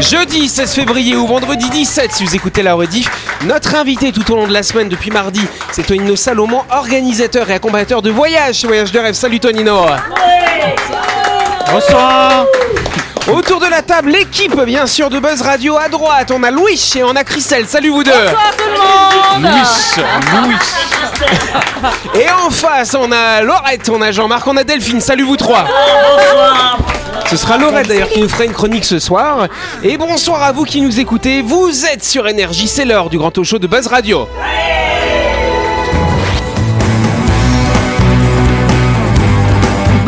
Jeudi 16 février ou vendredi 17 si vous écoutez la rediff. Notre invité tout au long de la semaine depuis mardi, c'est Tonino Salomon, organisateur et accompagnateur de voyage chez Voyage de rêve. Salut Tonino Bonsoir Autour de la table, l'équipe bien sûr de Buzz Radio. À droite, on a Louis et on a Christelle. Salut vous deux Louis Louis Et en face, on a Laurette, on a Jean-Marc, on a Delphine. Salut vous trois Ce sera Laurette d'ailleurs qui nous fera une chronique ce soir. Et bonsoir à vous qui nous écoutez. Vous êtes sur Énergie, c'est l'heure du grand talk show de Buzz Radio.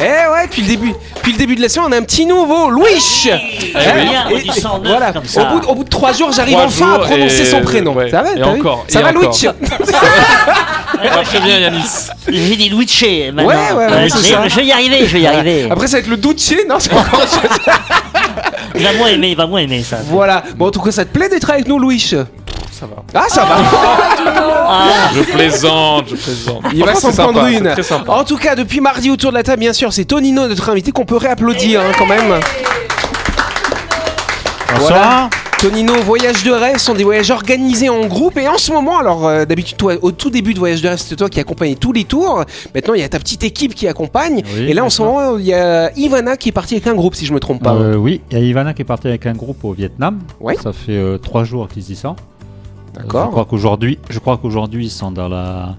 Eh ouais, depuis le début, depuis le début de la semaine, on a un petit nouveau, Louis. oui. Hein Et- Et- voilà. ça. Au bout, de- au bout de trois jours, j'arrive Trois enfin à jours prononcer et- son prénom. ouais. Ça va, Et t'as vu encore, Ça et va, Louis encore. Pas très bien Yanis. J'ai dit maintenant. Ouais, ouais, ouais, Euh, c'est ça. Je vais y arriver, je vais y arriver. Après, ça va être le Duce, non C'est encore autre chose. Il va moins aimer, il va moins aimer ça. Voilà. Bon, en tout cas, ça te plaît d'être avec nous, Louis Ça va. Ah, ça va. Je plaisante, je plaisante. Il va s'en prendre sympa, une. En tout cas, depuis mardi autour de la table, bien sûr, c'est Tonino, notre invité, qu'on peut réapplaudir hein, quand même. Voilà. Tonino, voyage de rêve sont des voyages organisés en groupe et en ce moment, alors euh, d'habitude toi, au tout début de voyage de rêve, c'était toi qui accompagnais tous les tours. Maintenant, il y a ta petite équipe qui accompagne. Oui, et là, en ce moment, il y a Ivana qui est partie avec un groupe, si je me trompe pas. Euh, oui, il y a Ivana qui est partie avec un groupe au Vietnam. Ouais. Ça fait euh, trois jours qu'ils y sont. D'accord. Je crois qu'aujourd'hui, je crois qu'aujourd'hui ils sont dans la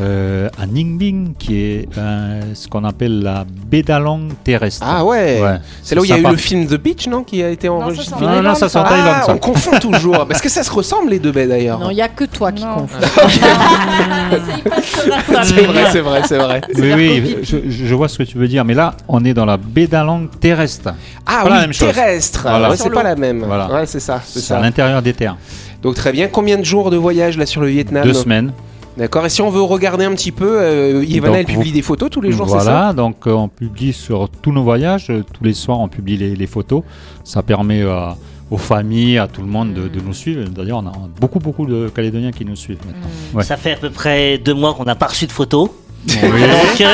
euh, à Ninh Binh, qui est euh, ce qu'on appelle la Bédalong terrestre. Ah ouais. Ouais. C'est là où il y a eu le film The Beach, non, qui a été enregistré. Non, non, non, ça c'est en Thaïlande. Ah, ça. on confond toujours. Parce que ça se ressemble les deux baies d'ailleurs. Non, il n'y a que toi qui confonds. C'est vrai, c'est vrai, c'est vrai. Oui, oui, je, je vois ce que tu veux dire, mais là, on est dans la Bédalong terrestre. Ah Pas la oui, même chose. terrestre. Voilà. Ouais, c'est pas la même. Voilà. Ouais, c'est ça, c'est à l'intérieur des terres. Donc très bien. Combien de jours de voyage là sur le Vietnam Deux semaines. D'accord. Et si on veut regarder un petit peu, euh, Donc, elle publie vous- des photos tous les jours, c'est ça Voilà, donc euh, on publie sur tous nos voyages, euh, tous les soirs on publie les, les photos. Ça permet euh, aux familles, à tout le monde de, de nous suivre. D'ailleurs, on a beaucoup, beaucoup de Calédoniens qui nous suivent maintenant. Ouais. Ça fait à peu près deux mois qu'on n'a pas reçu de photos. Oui.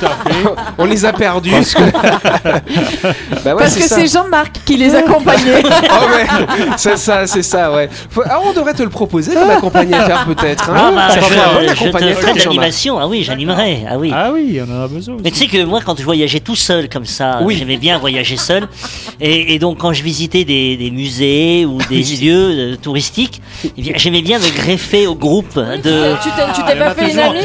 Donc, On les a perdus. parce que- bah ouais, Parce c'est que c'est Jean-Marc qui les accompagnait. Ah ouais, c'est ça, c'est ça, ouais. Faut- Ah, on devrait te le proposer comme accompagnateur peut-être. ah Hein bah, ça je, te ferai de l'animation. Ah oui, j'animerai. Ah oui. Ah oui, on en a besoin. Mais tu sais que moi, quand je voyageais tout seul comme ça, Oui. j'aimais bien voyager seul. Et, et donc, quand je visitais des, des musées ou des lieux euh, touristiques, eh bien, j'aimais bien me greffer au groupe de. Tu t'es tu t'es pas fait une amie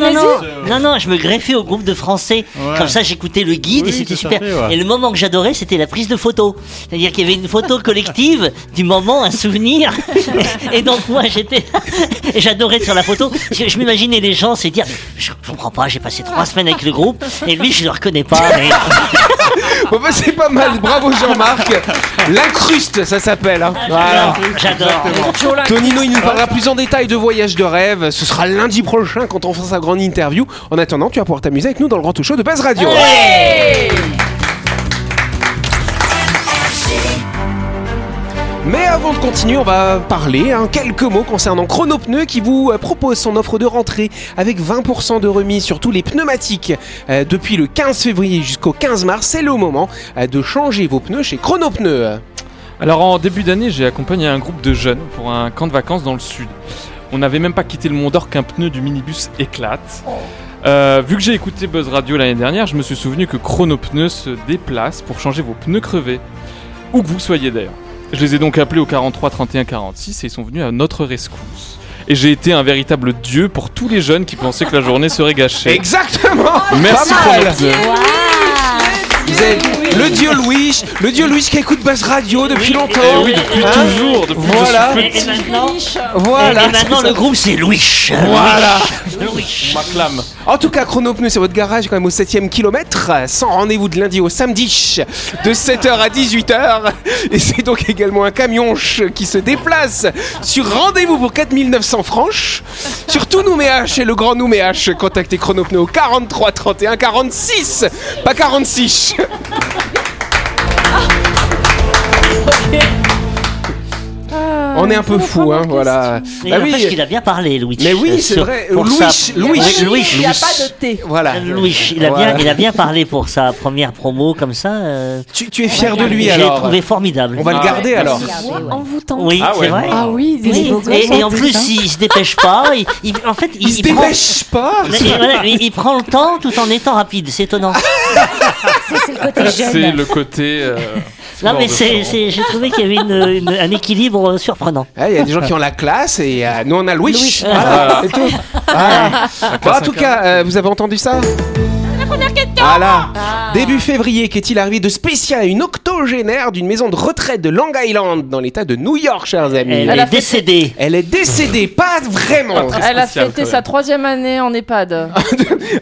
non, non, non, Polynésie non, non, je me greffais au groupe de Français. Ouais. Comme ça, j'écoutais le guide Oui, et c'était super. fait, ouais. Et le moment que j'adorais, c'était la prise de photo. C'est-à-dire qu'il y avait une photo collective du moment, un souvenir. Et donc, moi, j'étais. Et j'adorais être sur la photo. Je, je m'imaginais les gens se dire Je je comprends pas, j'ai passé trois semaines avec le groupe. Et lui, je le reconnais pas. Mais... Bon, bah, c'est pas mal, bravo Jean-Marc. L'incruste, ça s'appelle. hein. Voilà. J'adore. Tonino, il nous parlera plus en détail de voyage de rêve. Ce sera lundi prochain quand on fera sa grande interview. En attendant, tu vas pouvoir t'amuser avec nous dans le grand talk show de Buzz Radio. Mais avant de continuer, on va parler hein, quelques mots concernant Chronopneu qui vous euh, propose son offre de rentrée avec 20% de remise sur tous les pneumatiques euh, depuis le 15 février jusqu'au 15 mars. C'est le moment euh, de changer vos pneus chez Chronopneu. Alors en début d'année, j'ai accompagné un groupe de jeunes pour un camp de vacances dans le sud. On n'avait même pas quitté le Mont d'Or qu'un pneu du minibus éclate. Vu que j'ai écouté Buzz Radio l'année dernière, je me suis souvenu que Chronopneu se déplace pour changer vos pneus crevés, où que vous soyez d'ailleurs. Je les ai donc appelés au 43 31 46 et ils sont venus à notre rescousse. Et j'ai été un véritable dieu pour tous les jeunes qui pensaient que la journée serait gâchée. Exactement Merci Pas mal. Vous avez le dieu Louis, le dieu Louis qui écoute Buzz Radio depuis longtemps. Eh oui, depuis Hein toujours, depuis Voilà. que je Et, suis et petit. maintenant, Voilà. et maintenant le groupe c'est Louis. Voilà. Louis. M'acclame. En tout cas, Chronopneu, c'est votre garage quand même au 7ème kilomètre, sans rendez-vous de lundi au samedi, de 7h à 18h. Et c'est donc également un camion qui se déplace sur rendez-vous pour 4900 francs. Sur tout Nouméache et le grand Nouméache, contactez Chronopneu au 43 31 46, pas 46. On est un peu fou, hein, voilà. Mais Bah oui. qu'il a bien parlé, Louis. Mais oui, c'est vrai. Louis, Louis. Oui, Louis. Il n'y a pas de thé. Voilà. Louis, il a, Voilà. bien, il a bien parlé pour sa première promo comme ça. euh, Tu, tu es fier de lui J'ai alors trouvé formidable. On va le Ah, garder alors. En vous tente. Oui, Ah c'est ouais. vrai. Ah oui, Oui, Et, et en c'est plus, ça. il se dépêche pas. Il, il- en fait, il, Il se il prend, dépêche pas voilà, il, il prend le temps tout en étant rapide. C'est étonnant. C'est le côté C'est jeune. le côté. euh, Non, mais j'ai trouvé qu'il y avait une- une- un équilibre euh, surprenant. Ah, Il y a des gens qui ont la classe et euh, nous on a Louis. Louis. Voilà, c'est tout. En tout cas, euh, vous avez entendu ça? La première Voilà. Début février, qu'est-il arrivé de spécial à une octogénaire d'une maison de retraite de Long Island dans l'état de New York, chers amis Elle, est décédée. Elle est décédée, pas vraiment. Très Elle a spécial, fêté quand sa même. troisième année en EHPAD.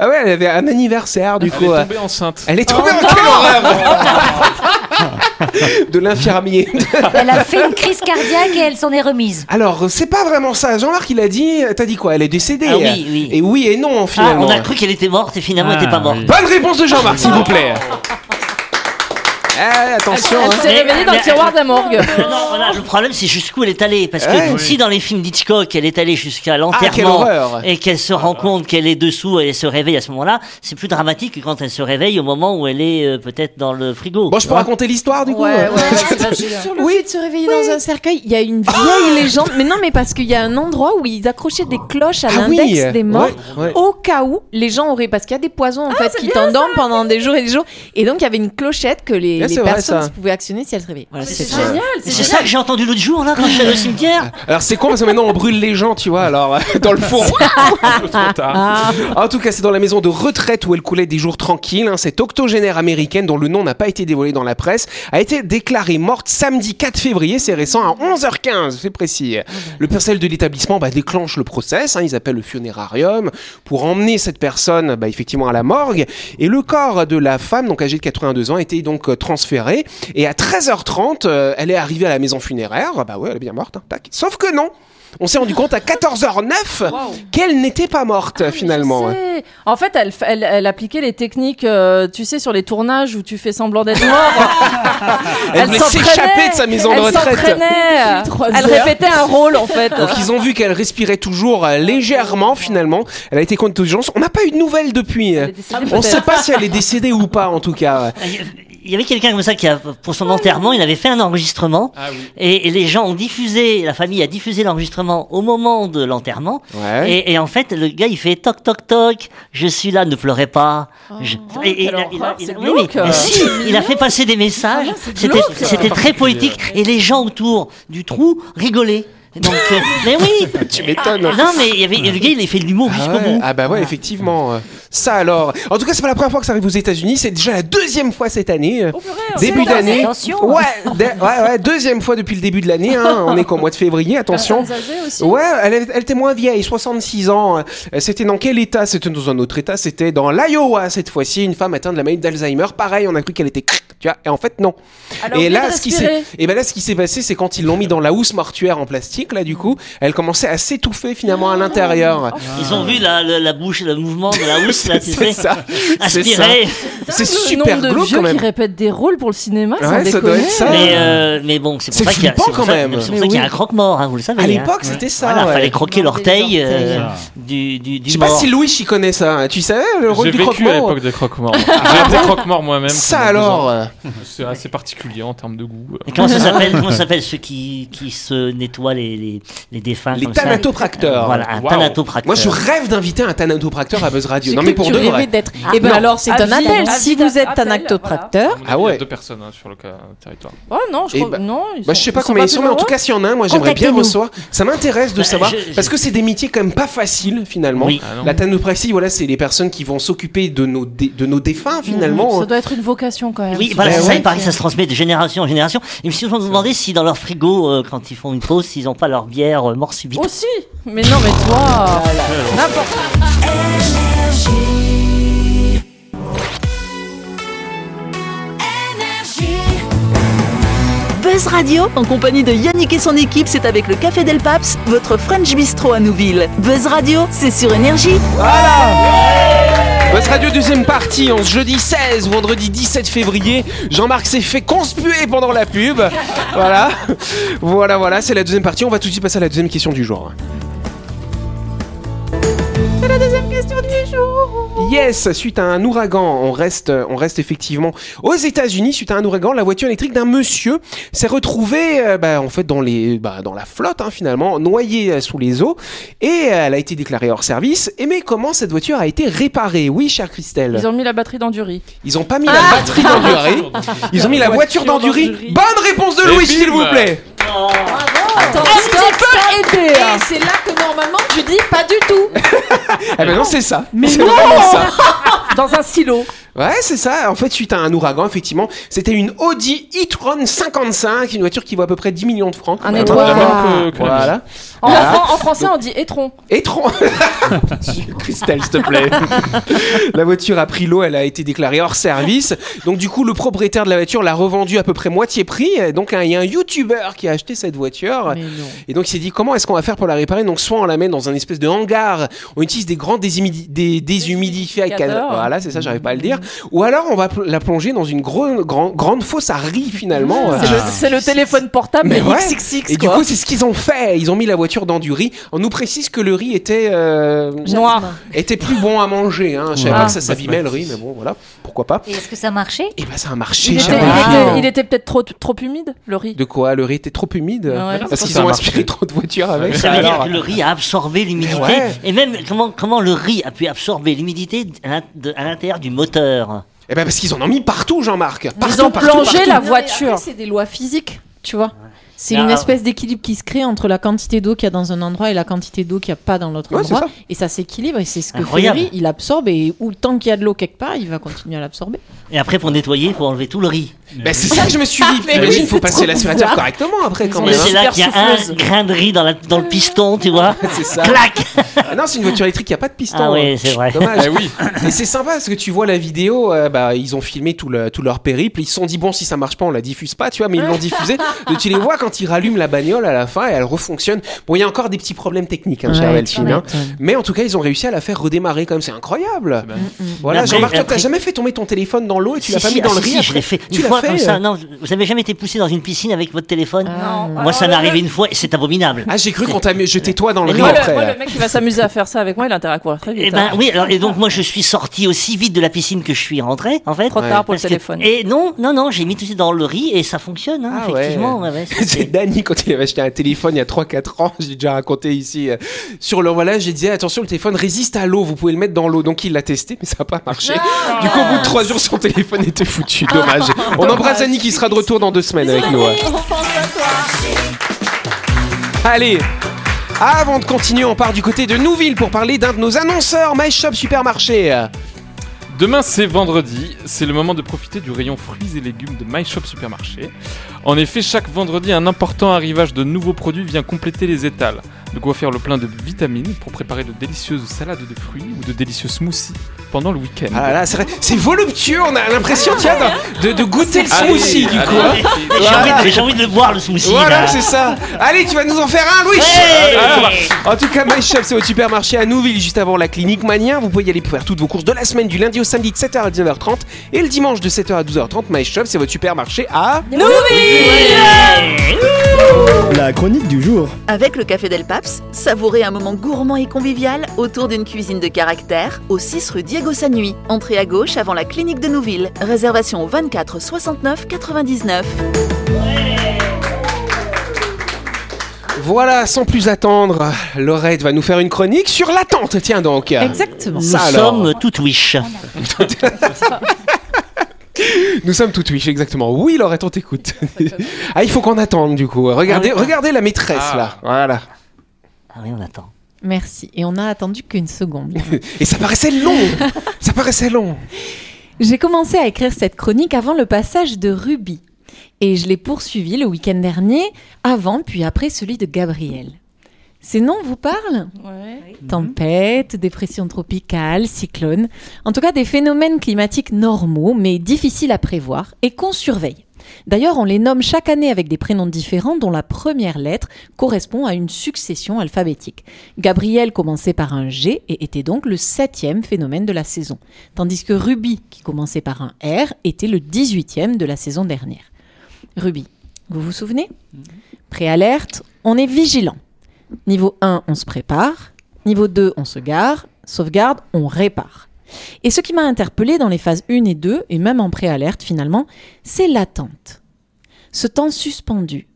Ah ouais, elle avait un anniversaire du Elle coup. est euh, tombée enceinte. Elle est tombée en quelle horreur De l'infirmier. Elle a fait une crise cardiaque et elle s'en est remise. Alors, c'est pas vraiment ça. Jean-Marc, il a dit. T'as dit quoi? Elle est décédée. Ah oui, oui. Et oui et non, Ah, finalement. on a cru qu'elle était morte et finalement elle Ah, n'était pas morte. oui. Bonne réponse de Jean-Marc, s'il vous plaît. Eh, attention. Elle hein. s'est réveillée dans le tiroir de la morgue. Non, non, voilà, le problème c'est jusqu'où elle est allée. Parce que Ouais. si dans les films d'Hitchcock elle est allée jusqu'à Ah, l'enterrement et qu'elle se rend compte qu'elle est dessous et elle se réveille à ce moment-là, c'est plus dramatique que quand elle se réveille au moment où elle est euh, peut-être dans le frigo. Bon, je peux raconter l'histoire du coup Ouais, ouais, vas-y, vas-y. Sur le fait de se réveiller dans un cercueil, il y a une vieille légende. Mais non, mais parce qu'il y a un endroit où ils accrochaient des cloches à Ah l'index oui, des morts. ouais, ouais. Au cas où les gens auraient. Parce qu'il y a des poisons en fait qui t'endorment pendant des jours et des jours. Et donc il y avait une clochette que les, Ouais, les vrai, personnes ça. pouvaient actionner si elles se réveillaient. Voilà, c'est génial, C'est ça que j'ai entendu l'autre jour là quand je suis allé au cimetière. Alors c'est con parce que maintenant on brûle les gens, tu vois, alors dans le four. Trop tard. En tout cas, c'est dans la maison de retraite où elle coulait des jours tranquilles. hein. Cette octogénaire américaine, dont le nom n'a pas été dévoilé dans la presse, a été déclarée morte samedi 4 février, c'est récent, à 11h15, c'est précis. Le personnel de l'établissement bah, déclenche le process, hein, ils appellent le funérarium, pour emmener cette personne bah, effectivement à la morgue. Et le corps de la femme, donc âgée de 82 ans, a été donc euh, Et à 13h30, euh, elle est arrivée à la maison funéraire. Bah ouais, elle est bien morte. hein, tac. Sauf que non on s'est rendu compte à 14h09 qu'elle n'était pas morte finalement. Je sais. En fait, elle, elle, elle appliquait les techniques, euh, tu sais, sur les tournages où tu fais semblant d'être mort. Elle voulait s'entraînait. s'échapper de sa maison de elle retraite. Elle répétait un rôle en fait. Donc ils ont vu qu'elle respirait toujours euh, légèrement finalement. Elle a été urgences. On n'a pas eu de nouvelles depuis. Elle décédée, On ne sait pas si elle est décédée ou pas en tout cas. Il y avait quelqu'un comme ça qui a, pour son enterrement, il avait fait un enregistrement Ah oui. et, et les gens ont diffusé, la famille a diffusé l'enregistrement au moment de l'enterrement. Ouais. Et, et en fait, le gars il fait toc toc toc, je suis là, ne pleurez pas. Je- oh, et- et quelle il a- il a- horreur, il a- c'est oui, oui, glauque. mais si, il a fait passer des messages. C'était c'était très poétique et les gens autour du trou rigolaient. Donc, euh, mais oui. Tu m'étonnes. Non, mais il y avait, le gars il a fait de l'humour Ah, jusqu'au ouais. bout. Ah bah ouais effectivement euh, ça alors en tout cas c'est pas la première fois que ça arrive aux États-Unis c'est déjà la deuxième fois cette année euh, début Attention, d'année ouais, de- ouais ouais deuxième fois depuis le début de l'année hein. on est qu'au mois de février attention aussi. Ouais, elle, elle était moins vieille, 66 ans. C'était dans quel état? C'était dans un autre état, c'était dans l'Iowa cette fois-ci, une femme atteinte de la maladie d'Alzheimer. Pareil, on a cru qu'elle était tu vois, et en fait non. Et là, ce qui s'est, et ben là, ce qui s'est passé, c'est quand ils l'ont mis dans la housse mortuaire en plastique, là, du coup, elle commençait à s'étouffer finalement à l'intérieur. Ils ont vu la, la, la bouche, le mouvement de la housse là, tu C'est sais, ça. C'est ça. aspirer. C'est Le super nombre de glauque vieux quand même. qui répètent des rôles pour le cinéma, sans Ouais, ça doit déconner. être ça. Mais, euh, mais bon, c'est pour ça qu'il y a, flippant c'est pour quand ça- même. c'est pour Mais ça qu'il y a oui. un croque-mort, hein, vous le savez. À hein. l'époque, c'était ça. Voilà, ouais. fallait croquer l'orteil euh, orteils. du, du, Je du sais pas mort. si Louis y connaît ça. Tu savais le rôle J'ai du vécu à croque-mort l'époque des croque-morts. J'ai été croque-mort moi-même. Ça pendant deux ans. alors. euh, C'est assez particulier en termes de goût. Et comment ça s'appelle Comment ça s'appelle ceux qui, qui se nettoient les, les, les défunts Les comme ça thanatopracteurs. Voilà, un Waouh. thanatopracteur. Moi, je rêve d'inviter un thanatopracteur à Buzz Radio. Non, mais pour que de tu rêvais vrai. d'être. Ah, Eh ben non. alors, c'est un Avis- appel. Si vous êtes thanatopracteur, Il y Ah a ouais. deux personnes hein, sur le territoire. Oh non, je Eh crois bah- non. Bah, je sais pas combien ils sont, mais en tout cas, s'il y en a un, moi j'aimerais bien recevoir. Ça m'intéresse de Bah, savoir, parce que c'est des métiers quand même pas faciles finalement. Ah. La thanopraxie, voilà, c'est les personnes qui vont s'occuper de nos, dé- de nos défunts finalement. Ça doit être une vocation quand même. Oui, voilà, Ben c'est ça, ouais. il paraît que ça se transmet de génération en génération. Et je me suis demandé si dans leur frigo, euh, quand ils font une pause, s'ils n'ont pas leur bière euh, mort subite. Aussi. Mais non, mais toi. N'importe. Buzz Radio, en compagnie de Yannick et son équipe, c'est avec le Café Del Paps, votre French Bistro à Nouville. Buzz Radio, c'est sur Énergie. Buzz Radio deuxième partie en ce jeudi 16, vendredi 17 février. Jean-Marc s'est fait conspuer pendant la pub. voilà. Voilà, voilà, c'est la deuxième partie. On va tout de suite passer à la deuxième question du jour. C'est la deuxième question du jour. Yes, suite à un ouragan, on reste, on reste effectivement aux États-Unis. Suite à un ouragan, la voiture électrique d'un monsieur s'est retrouvée, euh, bah, en fait, dans les, bah, dans la flotte hein, finalement, noyée euh, sous les eaux, et euh, elle a été déclarée hors service. Et mais comment cette voiture a été réparée? Oui, chère Christelle. Ils ont mis la batterie dans du riz. Ils ont pas mis la batterie dans du riz. Ils ont mis la voiture dans du riz. Bonne réponse de Louis, s'il vous plaît. Aider. Et c'est là que normalement tu dis pas du tout. Eh ben non, c'est ça. Mais c'est non vraiment ça. Dans un stylo. Ouais, c'est ça. En fait, suite à un ouragan, effectivement, c'était une Audi e-tron 55, une voiture qui vaut à peu près 10 millions de francs. Un même que, que. Voilà. En, Voilà. fran- en français, on dit étron. Étron. Christelle, s'il te plaît. la voiture a pris l'eau, elle a été déclarée hors service. Donc du coup, le propriétaire de la voiture l'a revendue à peu près moitié prix. Donc il y a un YouTuber qui a acheté cette voiture. Et donc il s'est dit comment est-ce qu'on va faire pour la réparer? Donc soit on la met dans un espèce de hangar, on utilise des grands déshumidi- des déshumidificateurs, Déshumidificateurs. voilà c'est ça, j'arrive pas à le dire. Ou alors on va pl- la plonger dans une gro- grand- grande fosse à riz finalement. C'est Euh, le, c'est le téléphone portable, Mais mais, ouais. XXX. Et du coup, c'est ce qu'ils ont fait. Ils ont mis la voiture dans du riz. On nous précise que le riz était euh, Noir. était plus bon à manger. Hein. Je savais Ah. pas que ça s'abîmait le riz, mais bon, voilà, pourquoi pas. Et est-ce que ça marchait? Et ben ça a marché. Il était, il était- il était peut-être trop, trop humide, le riz? De quoi? Le riz était trop humide? Ouais. Parce Ça qu'ils ont a inspiré marché. trop de voitures avec. Ça veut dire que le riz a absorbé l'humidité. Ouais. Et même, comment, comment le riz a pu absorber l'humidité à l'intérieur du moteur? Eh ben parce qu'ils en ont mis partout, Jean-Marc. Ils Partout, ont partout, plongé partout. la voiture. C'est des lois physiques, tu vois. C'est Ah, une ah. espèce d'équilibre qui se crée entre la quantité d'eau qu'il y a dans un endroit et la quantité d'eau qu'il n'y a pas dans l'autre Ouais, endroit. ça. Et ça s'équilibre et c'est ce que fait le Incroyable. riz. Il absorbe et où tant qu'il y a de l'eau quelque part, il va continuer à l'absorber. Et après, pour nettoyer, il faut enlever tout le riz. Ben, c'est ça que je me suis dit. Mais T'imagines, oui, faut passer l'aspirateur correctement après quand même. hein. C'est là qu'il y a un grain de riz dans, la, dans le piston, tu vois. C'est ça. Clac Ah non, c'est une voiture électrique, il n'y a pas de piston. Ah hein. ouais, c'est vrai. Dommage. Oui. Et c'est sympa parce que tu vois la vidéo, euh, bah, ils ont filmé tout, le, tout leur périple. Ils se sont dit, bon, si ça marche pas, on la diffuse pas, tu vois, mais ils l'ont diffusé. Et tu les vois quand ils rallument la bagnole à la fin et elle refonctionne. Bon, il y a encore des petits problèmes techniques, hein, Ouais, Delphine, tu hein. Mais en tout cas, ils ont réussi à la faire redémarrer quand même. C'est incroyable. C'est bien. Voilà, Jean-Marc, toi, t'as jamais fait tomber ton téléphone dans l'eau et tu Si, l'as pas si, mis dans ah, le riz si, je après l'ai fait Tu une fois fait, comme ça. euh Non, vous avez jamais été poussé dans une piscine avec votre téléphone Non. Moi, ça m'est arrivé une fois et c'est abominable. Ah, j'ai cru qu'on t'a mis- jeté toi dans le riz après. le, mec qui va s'amuser à faire ça avec moi, il a intérêt à courir très vite. Eh ben hein. oui, alors, et donc moi je suis sorti aussi vite de la piscine que je suis rentré, en fait. Trop tard pour le téléphone. Et non, non, non, j'ai mis tout ça dans le riz et ça fonctionne, hein, Ah ouais. effectivement. c'est- Danny quand il avait acheté un téléphone il y a 3-4 ans, j'ai déjà raconté ici euh, sur le voilà, j'ai dit attention le téléphone résiste à l'eau, vous pouvez le mettre dans l'eau. Donc il l'a testé mais ça n'a pas marché. Du coup au bout de 3 jours son téléphone était foutu, dommage. On embrasse Danny qui sera de retour dans deux semaines avec nous. ouais. Allez avant de continuer, on part du côté de Nouville pour parler d'un de nos annonceurs, My Shop Supermarché. Demain c'est vendredi, c'est le moment de profiter du rayon fruits et légumes de My Shop Supermarché. En effet, chaque vendredi, un important arrivage de nouveaux produits vient compléter les étals. De quoi faire le plein de vitamines pour préparer de délicieuses salades de fruits ou de délicieux smoothies pendant le week-end. Ah là là, c'est c'est voluptueux, on a l'impression tiens, de, de goûter le Allez, smoothie du allez. coup. hein. J'ai envie, de- j'ai envie de le boire le smoothie. Voilà, là. c'est ça. Allez, tu vas nous en faire un, Louis. Hey va- En tout cas, My Shop, c'est votre supermarché à Nouville, juste avant la clinique Mania. Vous pouvez y aller pour faire toutes vos courses de la semaine, du lundi au samedi de 7h à 19h30 et le dimanche de 7h à 12h30. My Shop, c'est votre supermarché à. La la chronique du jour. Avec le Café Del Paps, savourez un moment gourmand et convivial autour d'une cuisine de caractère au 6 rue Diego Sanui. Entrée à gauche avant la clinique de Nouville. Réservation au 24 69 99. Voilà, sans plus attendre, Laurette va nous faire une chronique sur l'attente. Tiens donc. Exactement. Nous alors. sommes tout wish. Nous sommes tout Twitch, exactement. Oui, Laurette, on t'écoute. ah, il faut qu'on attende du coup. Regardez, Ah regardez la maîtresse Ah. là. Voilà. Ah oui, on attend. Merci. Et on a attendu qu'une seconde. Et ça paraissait long. ça paraissait long. J'ai commencé à écrire cette chronique avant le passage de Ruby. Et je l'ai poursuivi le week-end dernier, avant puis après celui de Gabriel. Ces noms vous parlent? Tempête, dépression tropicale, cyclone. En tout cas, des phénomènes climatiques normaux, mais difficiles à prévoir et qu'on surveille. D'ailleurs, on les nomme chaque année avec des prénoms différents dont la première lettre correspond à une succession alphabétique. Gabriel commençait par un G et était donc le septième phénomène de la saison, tandis que Ruby, qui commençait par un R, était le 18e de la saison dernière. Ruby, vous vous souvenez? Préalerte, on est vigilant. Niveau 1, on se prépare. Niveau 2, on se gare. Sauvegarde, on répare. Et ce qui m'a interpellé dans les phases 1 et 2, et même en préalerte finalement, c'est l'attente. Ce temps suspendu,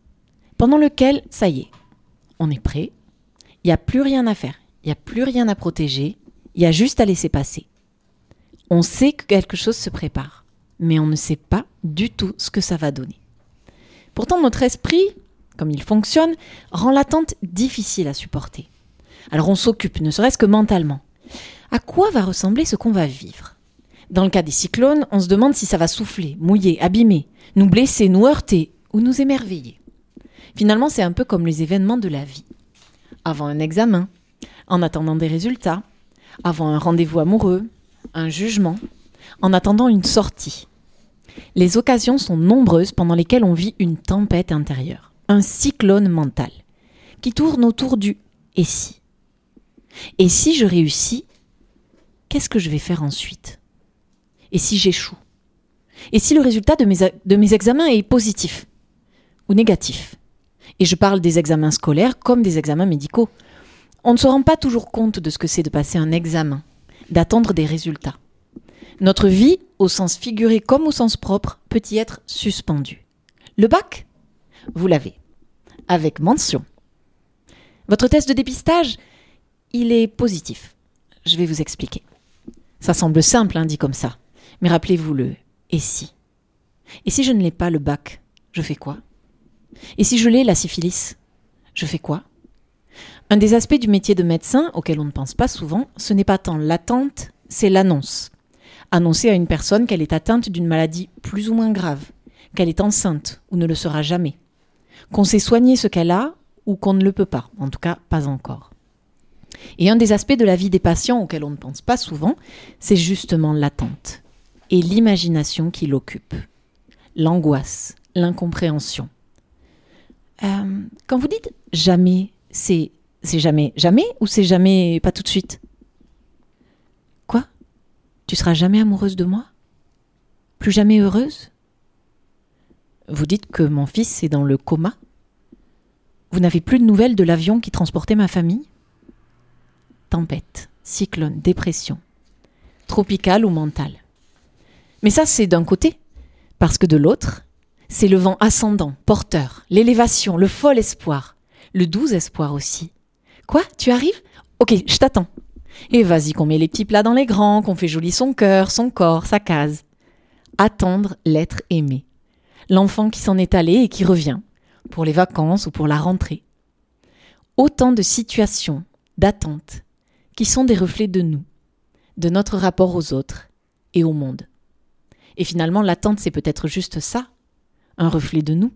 pendant lequel, ça y est, on est prêt, il n'y a plus rien à faire, il n'y a plus rien à protéger, il y a juste à laisser passer. On sait que quelque chose se prépare, mais on ne sait pas du tout ce que ça va donner. Pourtant, notre esprit, comme il fonctionne, rend l'attente difficile à supporter. Alors on s'occupe, ne serait-ce que mentalement. À quoi va ressembler ce qu'on va vivre? Dans le cas des cyclones, on se demande si ça va souffler, mouiller, abîmer, nous blesser, nous heurter ou nous émerveiller. Finalement, c'est un peu comme les événements de la vie. Avant un examen, en attendant des résultats, avant un rendez-vous amoureux, un jugement, en attendant une sortie. Les occasions sont nombreuses pendant lesquelles on vit une tempête intérieure, un cyclone mental, qui tourne autour du et si? Et si je réussis, qu'est-ce que je vais faire ensuite? Et si j'échoue? Et si le résultat de mes, de mes examens est positif ou négatif? Et je parle des examens scolaires comme des examens médicaux. On ne se rend pas toujours compte de ce que c'est de passer un examen, d'attendre des résultats. Notre vie, au sens figuré comme au sens propre, peut y être suspendue. Le bac? Vous l'avez. Avec mention. Votre test de dépistage? Il est positif. Je vais vous expliquer. Ça semble simple, hein, dit comme ça. Mais rappelez-vous le et si Et si je ne l'ai pas le bac, je fais quoi? Et si je l'ai la syphilis, je fais quoi? Un des aspects du métier de médecin auquel on ne pense pas souvent, ce n'est pas tant l'attente, c'est l'annonce. Annoncer à une personne qu'elle est atteinte d'une maladie plus ou moins grave, qu'elle est enceinte ou ne le sera jamais, qu'on sait soigner ce qu'elle a ou qu'on ne le peut pas, en tout cas pas encore. Et un des aspects de la vie des patients auxquels on ne pense pas souvent, c'est justement l'attente et l'imagination qui l'occupe, l'angoisse, l'incompréhension. Euh, quand vous dites jamais, c'est c'est jamais jamais ou c'est jamais pas tout de suite? Quoi? Tu seras jamais amoureuse de moi? Plus jamais heureuse? Vous dites que mon fils est dans le coma? Vous n'avez plus de nouvelles de l'avion qui transportait ma famille? Tempête, cyclone, dépression, tropicale ou mentale. Mais ça, c'est d'un côté, parce que de l'autre, c'est le vent ascendant, porteur, l'élévation, le fol espoir, le doux espoir aussi. Quoi Tu arrives? Ok, je t'attends. Et vas-y qu'on met les petits plats dans les grands, qu'on fait joli son cœur, son corps, sa case. Attendre l'être aimé. L'enfant qui s'en est allé et qui revient, pour les vacances ou pour la rentrée. Autant de situations, d'attentes, qui sont des reflets de nous, de notre rapport aux autres et au monde. Et finalement, l'attente, c'est peut-être juste ça, un reflet de nous.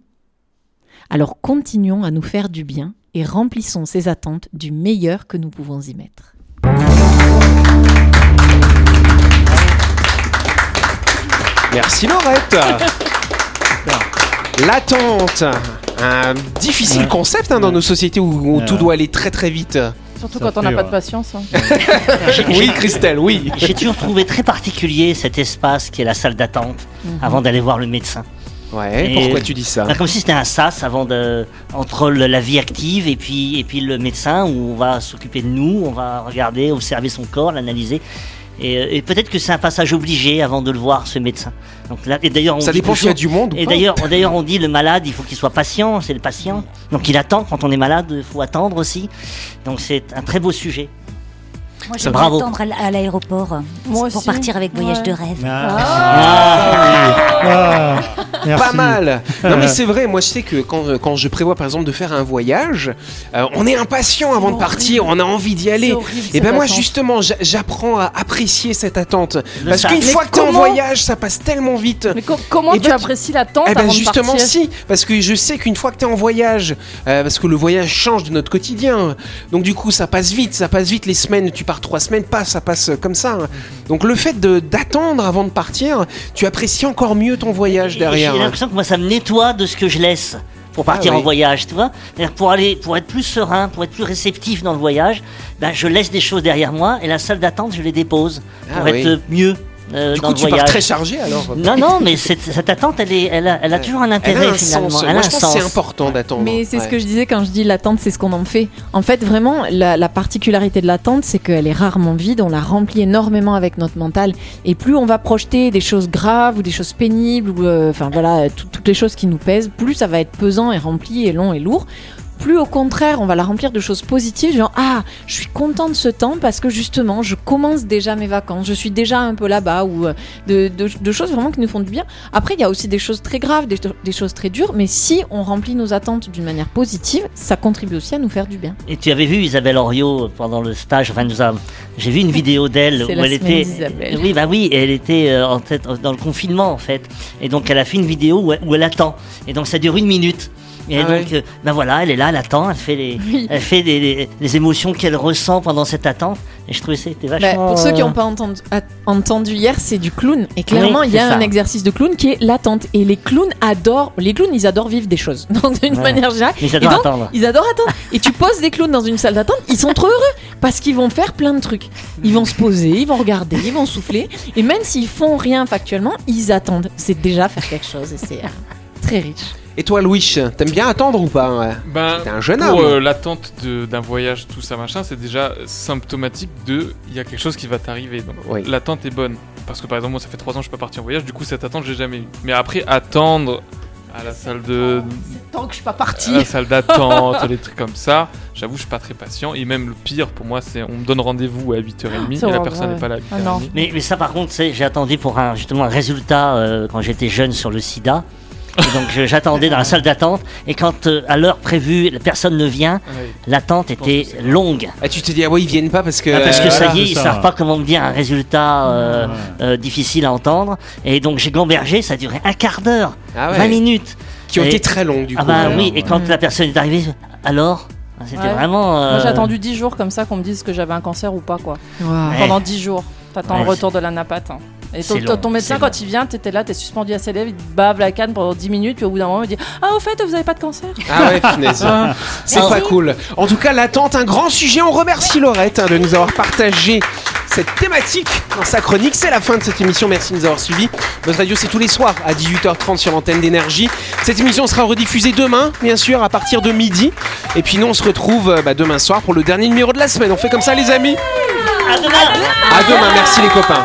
Alors continuons à nous faire du bien et remplissons ces attentes du meilleur que nous pouvons y mettre. Merci Laurette. L'attente. Un difficile Ouais. concept hein, dans nos sociétés où, où Ouais. tout doit aller très très vite. Surtout Ça quand on n'a pas de ouais. patience. hein. Oui, Christelle, oui. J'ai toujours trouvé très particulier cet espace qui est la salle d'attente Mhm. avant d'aller voir le médecin. Ouais, Et- pourquoi tu dis ça Bah, comme si c'était un sas avant de entre le- la vie active et puis et puis le médecin où on va s'occuper de nous, on va regarder, observer son corps, l'analyser. Et, et peut-être que c'est un passage obligé avant de le voir ce médecin. Donc là, et d'ailleurs Ça dépend s'il y a du monde ou Et d'ailleurs, d'ailleurs, on dit le malade, il faut qu'il soit patient, c'est le patient. Donc il attend quand on est malade, il faut attendre aussi. Donc c'est un très beau sujet. Moi, j'aime bravo. attendre à l'aéroport euh, pour aussi. partir avec voyage Ouais. de rêve. Ah, merci. Pas mal. Non mais c'est vrai, moi je sais que quand, quand je prévois par exemple de faire un voyage, euh, on est impatient avant de partir, on a envie d'y aller. Et ben moi justement, j'a- j'apprends à apprécier cette attente. Parce qu'une fois que t'es en voyage, ça passe tellement vite. Mais co- comment Eh tu ben, apprécies l'attente Eh ben avant justement de partir si, parce que je sais qu'une fois que t'es en voyage, euh, parce que le voyage change de notre quotidien, donc du coup ça passe vite, ça passe vite les semaines, tu pars trois semaines, pas, ça passe comme ça. hein. Donc le fait de d'attendre avant de partir, tu apprécies encore mieux ton voyage derrière. J'ai l'impression que moi, ça me nettoie de ce que je laisse pour partir Ah oui. en voyage, tu vois. Pour aller, pour être plus serein, pour être plus réceptif dans le voyage, ben, je laisse des choses derrière moi et la salle d'attente, je les dépose Ah pour oui. être mieux euh, Du dans coup le tu voyage. pars très chargé alors. Non, non, mais cette, cette attente, elle, est, elle, a, elle a toujours un Elle intérêt a un finalement. sens. Elle a un je pense sens. que c'est important d'attendre. Mais c'est ce que je disais quand je dis l'attente, c'est ce qu'on en fait. En fait, vraiment, la, la particularité de l'attente, c'est qu'elle est rarement vide. On la remplit énormément avec notre mental. Et plus on va projeter des choses graves ou des choses pénibles, ou euh, enfin voilà, tout- toutes les choses qui nous pèsent, plus ça va être pesant et rempli et long et lourd. Plus au contraire, on va la remplir de choses positives, genre ah, je suis content de ce temps parce que justement, je commence déjà mes vacances, je suis déjà un peu là-bas ou euh, de, de- de choses vraiment qui nous font du bien. Après, il y a aussi des choses très graves, des, des choses très dures, mais si on remplit nos attentes d'une manière positive, ça contribue aussi à nous faire du bien. Et tu avais vu Isabelle Henriot pendant le stage, enfin nous a- j'ai vu une vidéo d'elle où la elle était, d'Isabelle. oui bah oui, elle était euh, en tête dans le confinement en fait, et donc elle a fait une vidéo où elle, où elle attend, et donc ça dure une minute. Et Ah donc, euh, ben voilà, elle est là, elle attend, elle fait les, Oui. elle fait les, les émotions qu'elle ressent pendant cette attente. Et je trouvais que c'était Bah, vachement. pour ceux qui euh, n'ont pas entendu, hier, c'est du clown. Et clairement, Oui, il y a un ça. exercice de clown qui est l'attente. Et les clowns adorent, les clowns, ils adorent vivre des choses, donc d'une Ouais. manière générale. Et j'adore donc, attendre. Ils adorent attendre. Et tu poses des clowns dans une salle d'attente, ils sont trop heureux parce qu'ils vont faire plein de trucs. Ils vont se poser, ils vont regarder, ils vont souffler. Et même s'ils font rien factuellement, ils attendent. C'est déjà faire quelque chose et c'est euh, très riche. Et toi Louis, t'aimes bien attendre ou pas Ben, T'es un jeune pour homme. euh, l'attente de- d'un voyage, tout ça machin, c'est déjà symptomatique de il y a quelque chose qui va t'arriver. Donc Oui. l'attente est bonne. Parce que par exemple, moi ça fait 3 ans que je peux pas partir en voyage, du coup cette attente j'ai jamais eu. Mais après, attendre à la salle de. Tant que je suis pas à partie. la salle d'attente, les trucs comme ça, j'avoue, je suis pas très patient. Et même le pire pour moi, c'est on me donne rendez-vous à 8h30 C'est et la personne n'est pas là à Ah non. 8h30. Mais, mais ça, par contre, c'est- j'ai attendu pour un, justement un résultat euh, quand j'étais jeune sur le sida. Donc j'attendais dans la salle d'attente. Et quand euh, à l'heure prévue, la personne ne vient, l'attente était longue. Ah, tu te dis ah ouais ils viennent pas parce que Ah, parce que euh, ça voilà. y est, ils ça. savent pas comment me dire un résultat euh, Ouais. euh, difficile à entendre. Et donc j'ai gambergé, ça a duré un quart d'heure, Ah ouais. 20 minutes. qui ont Et- été très longues du Ah coup. bah ouais. oui, et quand Ouais. la personne est arrivée, alors? C'était Ouais. vraiment. euh, Moi j'ai attendu 10 jours comme ça qu'on me dise que j'avais un cancer ou pas quoi. Pendant 10 jours. T'attends Ouais, le retour de la napate. hein. Et ton, C'est long, ton médecin quand il vient, t'étais là, t'es suspendu à ses lèvres, il te bave la canne pendant 10 minutes, puis au bout d'un moment il dit Ah au fait vous avez pas de cancer? Ah ouais, punaise. C'est Ah. pas cool. En tout cas, l'attente, un grand sujet. On remercie Laurette hein, de nous avoir partagé cette thématique dans sa chronique. C'est la fin de cette émission. Merci de nous avoir suivis. Notre radio, c'est tous les soirs à 18h30 sur l'antenne d'énergie. Cette émission sera rediffusée demain, bien sûr, à partir de midi. Et puis nous, on se retrouve euh, bah, demain soir pour le dernier numéro de la semaine. On fait comme ça, les amis? À demain À demain. Merci, les copains.